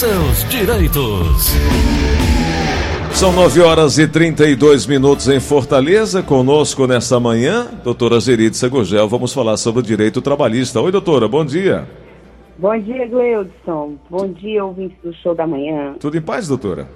seus direitos. São 9 horas e 32 minutos em Fortaleza. Conosco nessa manhã, doutora Geritza Gugel. Vamos falar sobre o direito trabalhista. Oi, doutora, bom dia. Bom dia, Gleudson. Bom dia, ouvintes do show da manhã. Tudo em paz, doutora?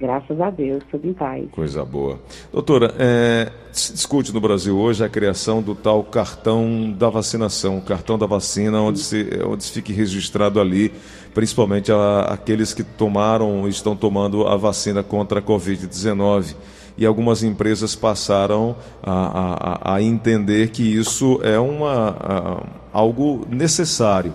Graças a Deus, tudo em paz. Coisa boa. Doutora, é, se discute no Brasil hoje a criação do tal cartão da vacinação, o cartão da vacina, onde se, onde se fique registrado ali, principalmente a, aqueles que tomaram estão tomando a vacina contra a Covid-19. E algumas empresas passaram a, a, a, entender que isso é uma, algo necessário.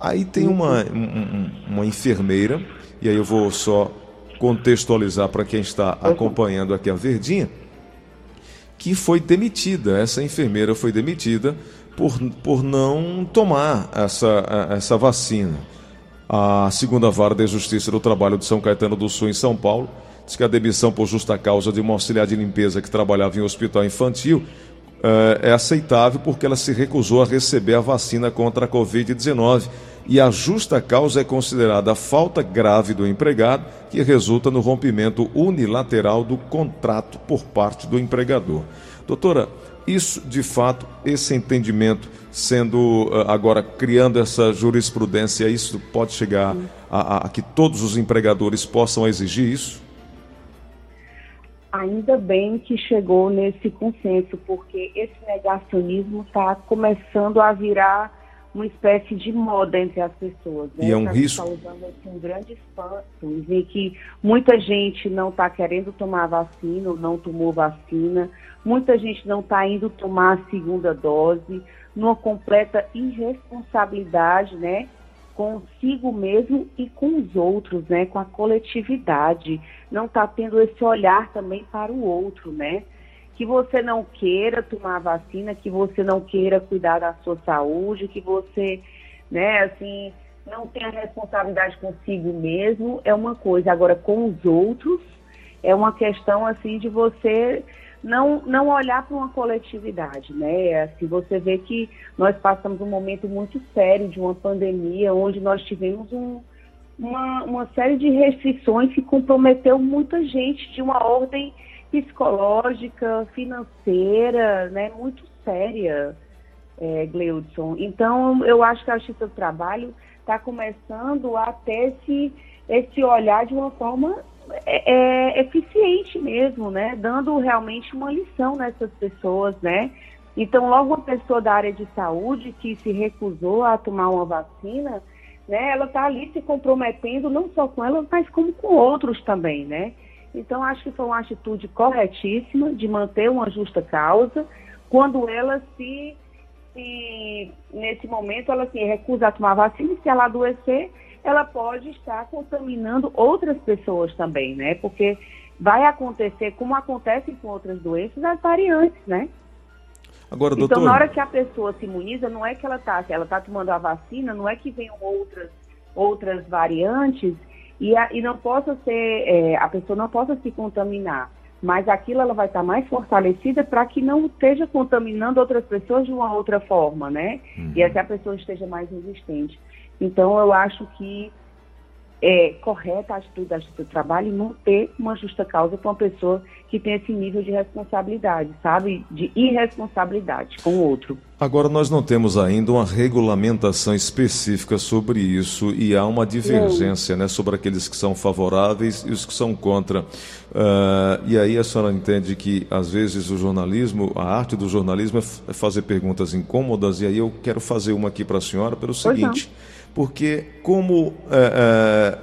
Aí tem uma, uma enfermeira, e aí eu vou só contextualizar para quem está acompanhando aqui a Verdinha, que foi demitida, essa enfermeira foi demitida por, por não tomar essa, essa vacina. A segunda vara da Justiça do Trabalho de São Caetano do Sul, em São Paulo, diz que a demissão por justa causa de uma auxiliar de limpeza que trabalhava em um hospital infantil é, é aceitável porque ela se recusou a receber a vacina contra a Covid-19 e a justa causa é considerada a falta grave do empregado, que resulta no rompimento unilateral do contrato por parte do empregador. Doutora, isso de fato, esse entendimento sendo eh, agora criando essa jurisprudência, isso pode chegar a, a, a que todos os empregadores possam exigir isso? Ainda bem que chegou nesse consenso, porque esse negacionismo está começando a virar uma espécie de moda entre as pessoas. Né? E é um risco. causando assim, um grande espanto e que muita gente não está querendo tomar vacina, ou não tomou vacina, muita gente não está indo tomar a segunda dose, numa completa irresponsabilidade, né? Consigo mesmo e com os outros, né? Com a coletividade. Não está tendo esse olhar também para o outro, né? Que você não queira tomar vacina, que você não queira cuidar da sua saúde, que você, né, assim, não tenha responsabilidade consigo mesmo, é uma coisa. Agora, com os outros, é uma questão, assim, de você não, não olhar para uma coletividade, né? Assim, você vê que nós passamos um momento muito sério de uma pandemia, onde nós tivemos um, uma, uma série de restrições que comprometeu muita gente de uma ordem psicológica, financeira, né, muito séria, é, Gleudson. Então, eu acho que a Justiça do Trabalho está começando a ter esse, esse olhar de uma forma é, é, eficiente mesmo, né, dando realmente uma lição nessas pessoas, né. Então, logo uma pessoa da área de saúde que se recusou a tomar uma vacina, né, ela está ali se comprometendo não só com ela, mas como com outros também, né. Então, acho que foi uma atitude corretíssima de manter uma justa causa, quando ela se, se nesse momento, ela se recusa a tomar vacina, e se ela adoecer, ela pode estar contaminando outras pessoas também, né? Porque vai acontecer, como acontece com outras doenças, as variantes, né? Agora, doutor... Então, na hora que a pessoa se imuniza, não é que ela está, ela está tomando a vacina, não é que venham outras, outras variantes e, a, e não possa ser, é, a pessoa não possa se contaminar, mas aquilo ela vai estar mais fortalecida para que não esteja contaminando outras pessoas de uma outra forma, né? Uhum. E até a pessoa esteja mais resistente. Então, eu acho que é correta a atitude da Justiça do Trabalho e não ter uma justa causa para uma pessoa que tem esse nível de responsabilidade, sabe? De irresponsabilidade com o outro. Agora, nós não temos ainda uma regulamentação específica sobre isso e há uma divergência né, sobre aqueles que são favoráveis e os que são contra. Uh, e aí a senhora entende que, às vezes, o jornalismo, a arte do jornalismo é, é fazer perguntas incômodas, e aí eu quero fazer uma aqui para a senhora pelo seguinte porque como é, é,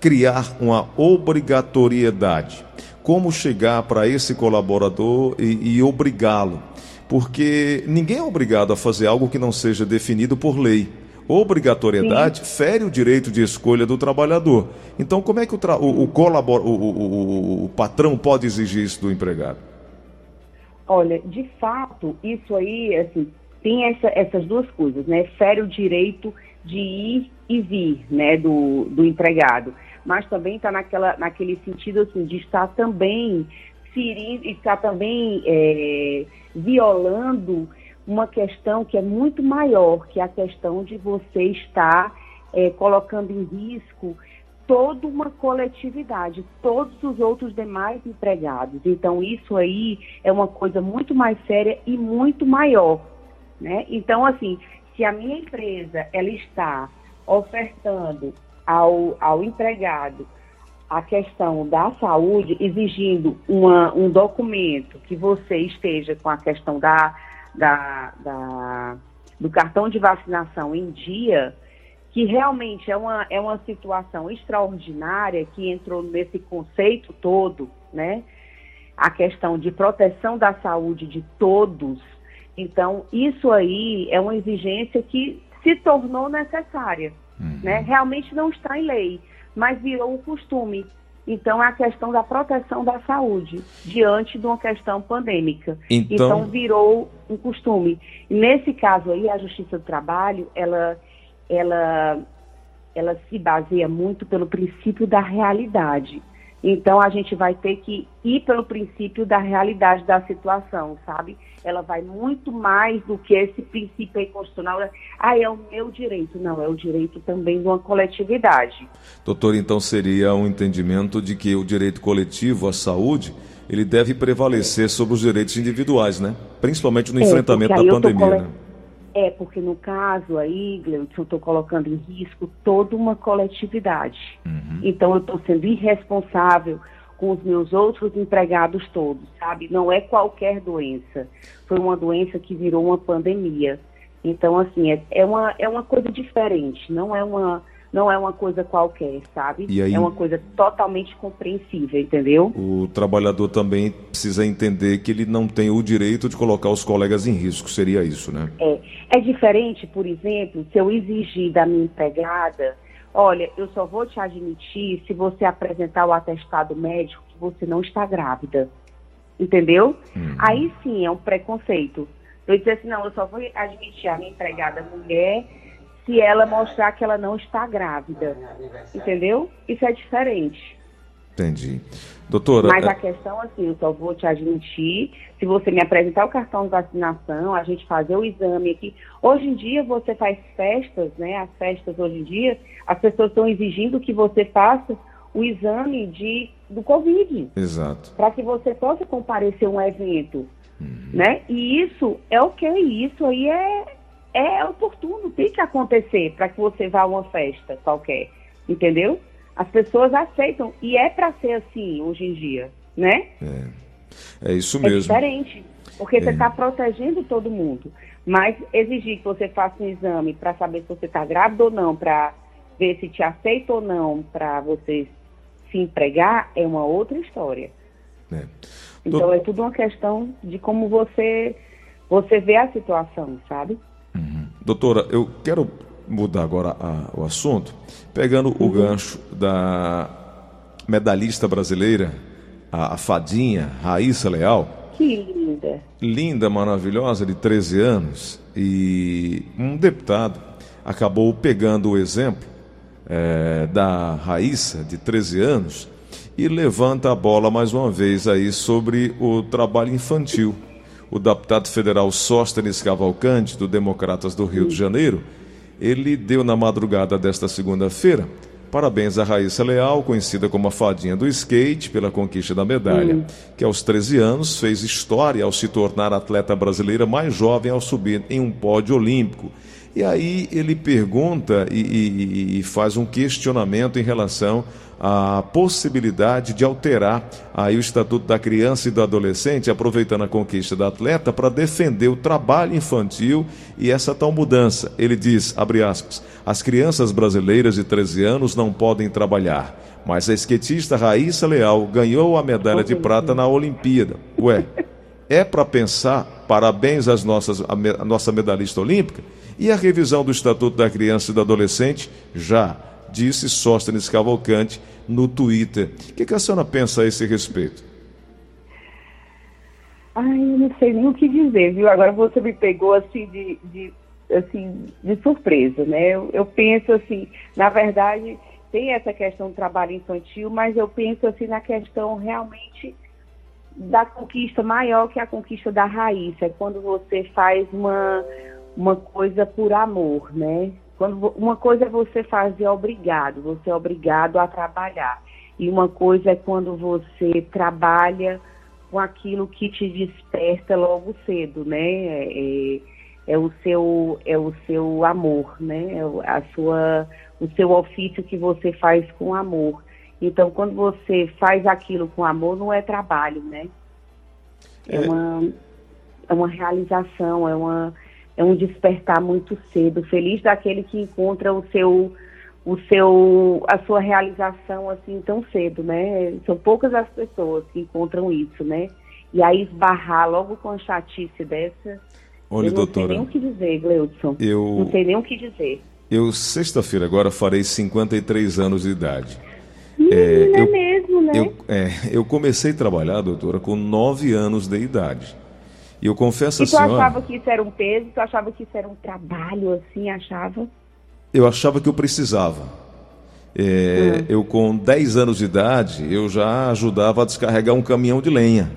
criar uma obrigatoriedade? Como chegar para esse colaborador e, e obrigá-lo? Porque ninguém é obrigado a fazer algo que não seja definido por lei. Obrigatoriedade Sim. fere o direito de escolha do trabalhador. Então, como é que o, o, o, colabor, o, patrão pode exigir isso do empregado? Olha, de fato, isso aí, assim, tem essa, essas duas coisas, né? Fere o direito de ir e vir, né, do, do empregado. Mas também está naquele sentido, assim, de estar também ferindo, estar também é, violando uma questão que é muito maior, que é a questão de você estar é, colocando em risco toda uma coletividade, todos os outros demais empregados. Então, isso aí é uma coisa muito mais séria e muito maior. Né? Então, assim, se a minha empresa ela está ofertando ao, ao empregado a questão da saúde, exigindo uma, um documento que você esteja com a questão da, da, da, do cartão de vacinação em dia, que realmente é uma, é uma situação extraordinária que entrou nesse conceito todo, né? A questão de proteção da saúde de todos. Então, isso aí é uma exigência que se tornou necessária, uhum. né? Realmente não está em lei, mas virou um costume. Então, é a questão da proteção da saúde diante de uma questão pandêmica. Então, então virou um costume. Nesse caso aí, a Justiça do Trabalho, ela ela, ela se baseia muito pelo princípio da realidade. Então a gente vai ter que ir pelo princípio da realidade da situação, sabe? Ela vai muito mais do que esse princípio aí constitucional. Ah, é o meu direito. Não, é o direito também de uma coletividade. Doutor, então seria um entendimento de que o direito coletivo à saúde ele deve prevalecer sobre os direitos individuais, né? Principalmente no é, enfrentamento da pandemia. Né? É, porque no caso aí, Gleudson, eu estou colocando em risco toda uma coletividade. Uhum. Então eu estou sendo irresponsável com os meus outros empregados todos, sabe? Não é qualquer doença. Foi uma doença que virou uma pandemia. Então, assim, é, é, uma, é uma coisa diferente, não é uma não é uma coisa qualquer, sabe? Aí, é uma coisa totalmente compreensível, entendeu? O trabalhador também precisa entender que ele não tem o direito de colocar os colegas em risco, seria isso, né? É, é diferente, por exemplo, se eu exigir da minha empregada, olha, eu só vou te admitir se você apresentar o atestado médico que você não está grávida, entendeu? Uhum. Aí sim é um preconceito. Eu dizer assim, não, eu só vou admitir a minha empregada mulher se ela mostrar que ela não está grávida. Entendeu? Isso é diferente. Entendi. Doutora. Mas é- a questão, assim, eu só vou te admitir se você me apresentar o cartão de vacinação, a gente fazer o exame aqui. Hoje em dia você faz festas, né? As festas hoje em dia, as pessoas estão exigindo que você faça o exame de, do Covid. Exato. Para que você possa comparecer a um evento. Uhum. Né? E isso é o que? Isso aí é, é oportuno, tem que acontecer para que você vá a uma festa qualquer, entendeu? As pessoas aceitam e é para ser assim hoje em dia, né? É, é isso mesmo. É diferente, porque é. você está protegendo todo mundo, mas exigir que você faça um exame para saber se você está grávida ou não, para ver se te aceita ou não, para você se empregar, é uma outra história. É. Então é tudo uma questão de como você você vê a situação, sabe? Doutora, eu quero mudar agora a, o assunto, pegando o gancho da medalhista brasileira, a, a fadinha Raíssa Leal. Que linda. Linda, maravilhosa, de 13 anos. E um deputado acabou pegando o exemplo é, da Raíssa, de 13 anos, e levanta a bola mais uma vez aí sobre o trabalho infantil o deputado federal Sóstenes Cavalcante, do Democratas do Rio de Janeiro, ele deu na madrugada desta segunda-feira parabéns a Raíssa Leal, conhecida como a fadinha do skate, pela conquista da medalha, que aos 13 anos fez história ao se tornar a atleta brasileira mais jovem ao subir em um pódio olímpico. E aí ele pergunta e, e, e faz um questionamento em relação a possibilidade de alterar aí o Estatuto da Criança e do Adolescente, aproveitando a conquista da atleta para defender o trabalho infantil e essa tal mudança. Ele diz, abre aspas, as crianças brasileiras de 13 anos não podem trabalhar, mas a esquetista Raíssa Leal ganhou a medalha de prata na Olimpíada. Ué, é para pensar, parabéns às nossas, a, nossa medalhista olímpica, e a revisão do Estatuto da Criança e do Adolescente já disse Sóstenes Cavalcante no Twitter. O que, a senhora pensa a esse respeito? Ai, eu não sei nem o que dizer, viu? Agora você me pegou assim de, de assim, de surpresa, né? Eu, eu, penso assim, na verdade, tem essa questão do trabalho infantil, mas eu penso assim na questão realmente da conquista maior que a conquista da raiz, é quando você faz uma, uma coisa por amor, né? Quando, uma coisa é você fazer obrigado, você é obrigado a trabalhar. E uma coisa é quando você trabalha com aquilo que te desperta logo cedo, né? É, é o seu é o seu amor, né? É a sua o seu ofício que você faz com amor. Então, quando você faz aquilo com amor, não é trabalho, né? É, é uma é uma realização, é uma é um despertar muito cedo, feliz daquele que encontra o seu o seu a sua realização assim tão cedo, né? São poucas as pessoas que encontram isso, né? E aí esbarrar logo com a chatice dessa. Olha, eu não doutora. sei nem o que dizer, Gleudson. Eu não sei nem o que dizer. Eu sexta-feira agora farei 53 anos de idade. Hum, é, é eu, mesmo, né? Eu, é, eu comecei a trabalhar, doutora, com 9 anos de idade. E eu confesso e a senhora... tu achava que isso era um peso? Tu achava que isso era um trabalho, assim, achava? Eu achava que eu precisava. É, hum. Eu, com 10 anos de idade, eu já ajudava a descarregar um caminhão de lenha.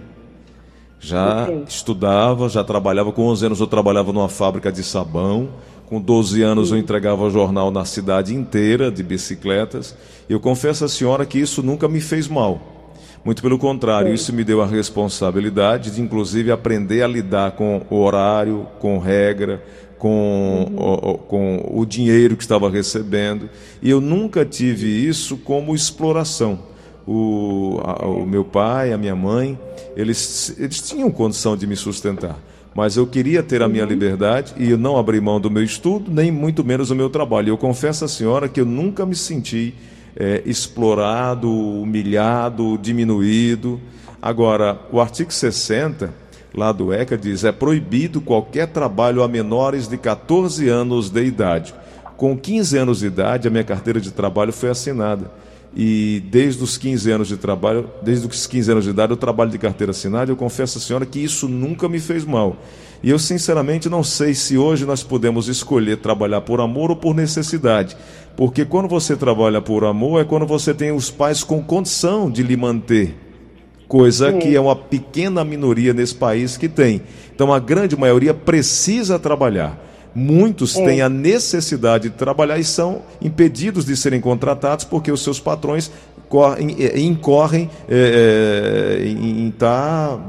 Já okay. estudava, já trabalhava. Com 11 anos, eu trabalhava numa fábrica de sabão. Com 12 anos, Sim. eu entregava jornal na cidade inteira de bicicletas. Eu confesso à senhora que isso nunca me fez mal. Muito pelo contrário, Sim. isso me deu a responsabilidade de, inclusive, aprender a lidar com o horário, com regra, com, uhum. o, com o dinheiro que estava recebendo. E eu nunca tive isso como exploração. O, a, o meu pai, a minha mãe, eles, eles tinham condição de me sustentar. Mas eu queria ter a minha uhum. liberdade e eu não abri mão do meu estudo, nem muito menos do meu trabalho. Eu confesso à senhora que eu nunca me senti é, explorado, humilhado, diminuído. Agora, o artigo 60 lá do ECA diz: é proibido qualquer trabalho a menores de 14 anos de idade. Com 15 anos de idade, a minha carteira de trabalho foi assinada. E desde os 15 anos de trabalho, desde os 15 anos de idade, eu trabalho de carteira assinada. Eu confesso à senhora que isso nunca me fez mal. E eu, sinceramente, não sei se hoje nós podemos escolher trabalhar por amor ou por necessidade. Porque quando você trabalha por amor, é quando você tem os pais com condição de lhe manter coisa que é uma pequena minoria nesse país que tem. Então a grande maioria precisa trabalhar. Muitos têm a necessidade de trabalhar e são impedidos de serem contratados porque os seus patrões correm, é, incorrem é, é em estar, tá,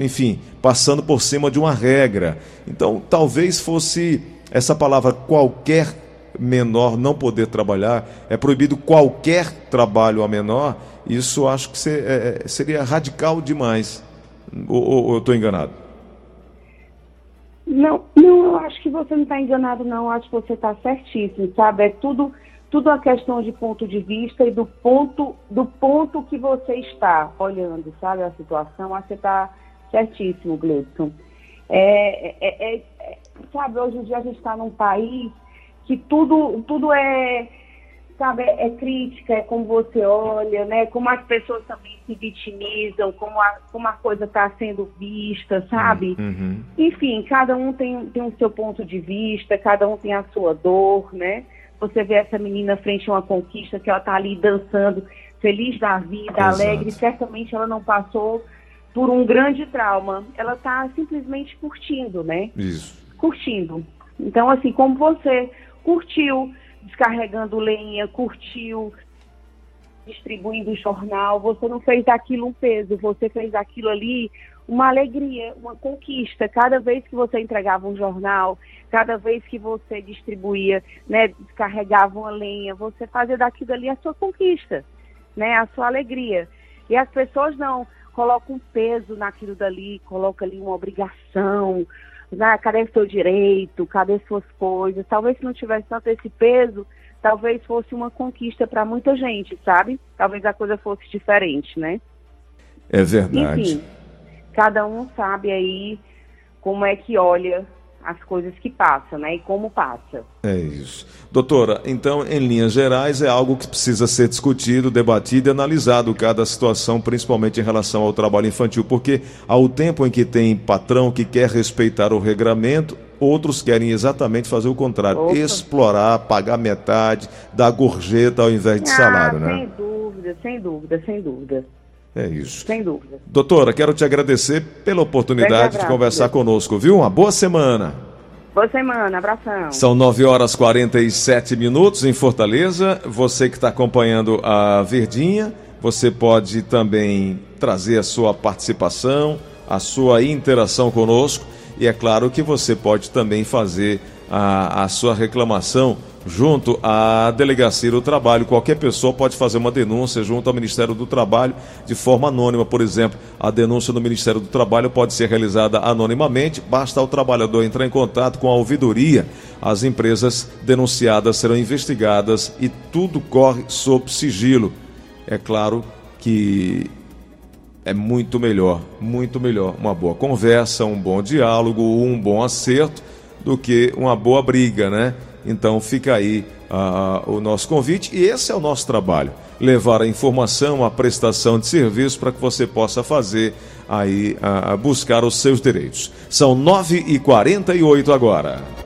enfim, passando por cima de uma regra. Então, talvez fosse essa palavra qualquer menor não poder trabalhar, é proibido qualquer trabalho a menor, isso acho que é, é, seria radical demais. Ou, ou eu estou enganado? Não, não, eu acho que você não está enganado, não. Eu acho que você está certíssimo, sabe? É tudo, tudo a questão de ponto de vista e do ponto, do ponto que você está olhando, sabe? A situação, acho que você está certíssimo, Gleison. É, é, é, é, sabe, hoje em dia a gente está num país que tudo, tudo é, sabe, é crítica, é como você olha, né? Como as pessoas também se vitimizam, como a, como a coisa está sendo vista, sabe? Uhum. Enfim, cada um tem, tem o seu ponto de vista, cada um tem a sua dor, né? Você vê essa menina frente a uma conquista que ela está ali dançando, feliz da vida, Exato. alegre, certamente ela não passou por um grande trauma. Ela está simplesmente curtindo, né? Isso. Curtindo. Então, assim, como você curtiu descarregando lenha, curtiu distribuindo jornal, você não fez daquilo um peso, você fez daquilo ali uma alegria, uma conquista. Cada vez que você entregava um jornal, cada vez que você distribuía, né, descarregava uma lenha, você fazia daquilo ali a sua conquista, né, a sua alegria. E as pessoas não colocam peso naquilo dali, colocam ali uma obrigação, né? cadê seu direito, cadê suas coisas. Talvez se não tivesse tanto esse peso, talvez fosse uma conquista para muita gente, sabe? Talvez a coisa fosse diferente, né? É verdade. Enfim, cada um sabe aí como é que olha as coisas que passam, né? E como passa. É isso. Doutora, então, em linhas gerais, é algo que precisa ser discutido, debatido e analisado cada situação, principalmente em relação ao trabalho infantil, porque ao tempo em que tem patrão que quer respeitar o regramento, outros querem exatamente fazer o contrário, Opa. explorar, pagar metade, dar gorjeta ao invés de ah, salário, né? Sem dúvida, sem dúvida, sem dúvida. É isso. Sem dúvida. Doutora, quero te agradecer pela oportunidade abraço, de conversar Deus. conosco, viu? Uma boa semana. Boa semana, abração. São 9 horas 47 minutos em Fortaleza. Você que está acompanhando a Verdinha, você pode também trazer a sua participação, a sua interação conosco. E é claro que você pode também fazer a, a sua reclamação junto à Delegacia do Trabalho. Qualquer pessoa pode fazer uma denúncia junto ao Ministério do Trabalho de forma anônima, por exemplo. A denúncia no Ministério do Trabalho pode ser realizada anonimamente, basta o trabalhador entrar em contato com a ouvidoria. As empresas denunciadas serão investigadas e tudo corre sob sigilo. É claro que é muito melhor, muito melhor uma boa conversa, um bom diálogo, um bom acerto do que uma boa briga, né? Então fica aí uh, o nosso convite e esse é o nosso trabalho: levar a informação, a prestação de serviço para que você possa fazer aí uh, buscar os seus direitos. São 9h48 agora.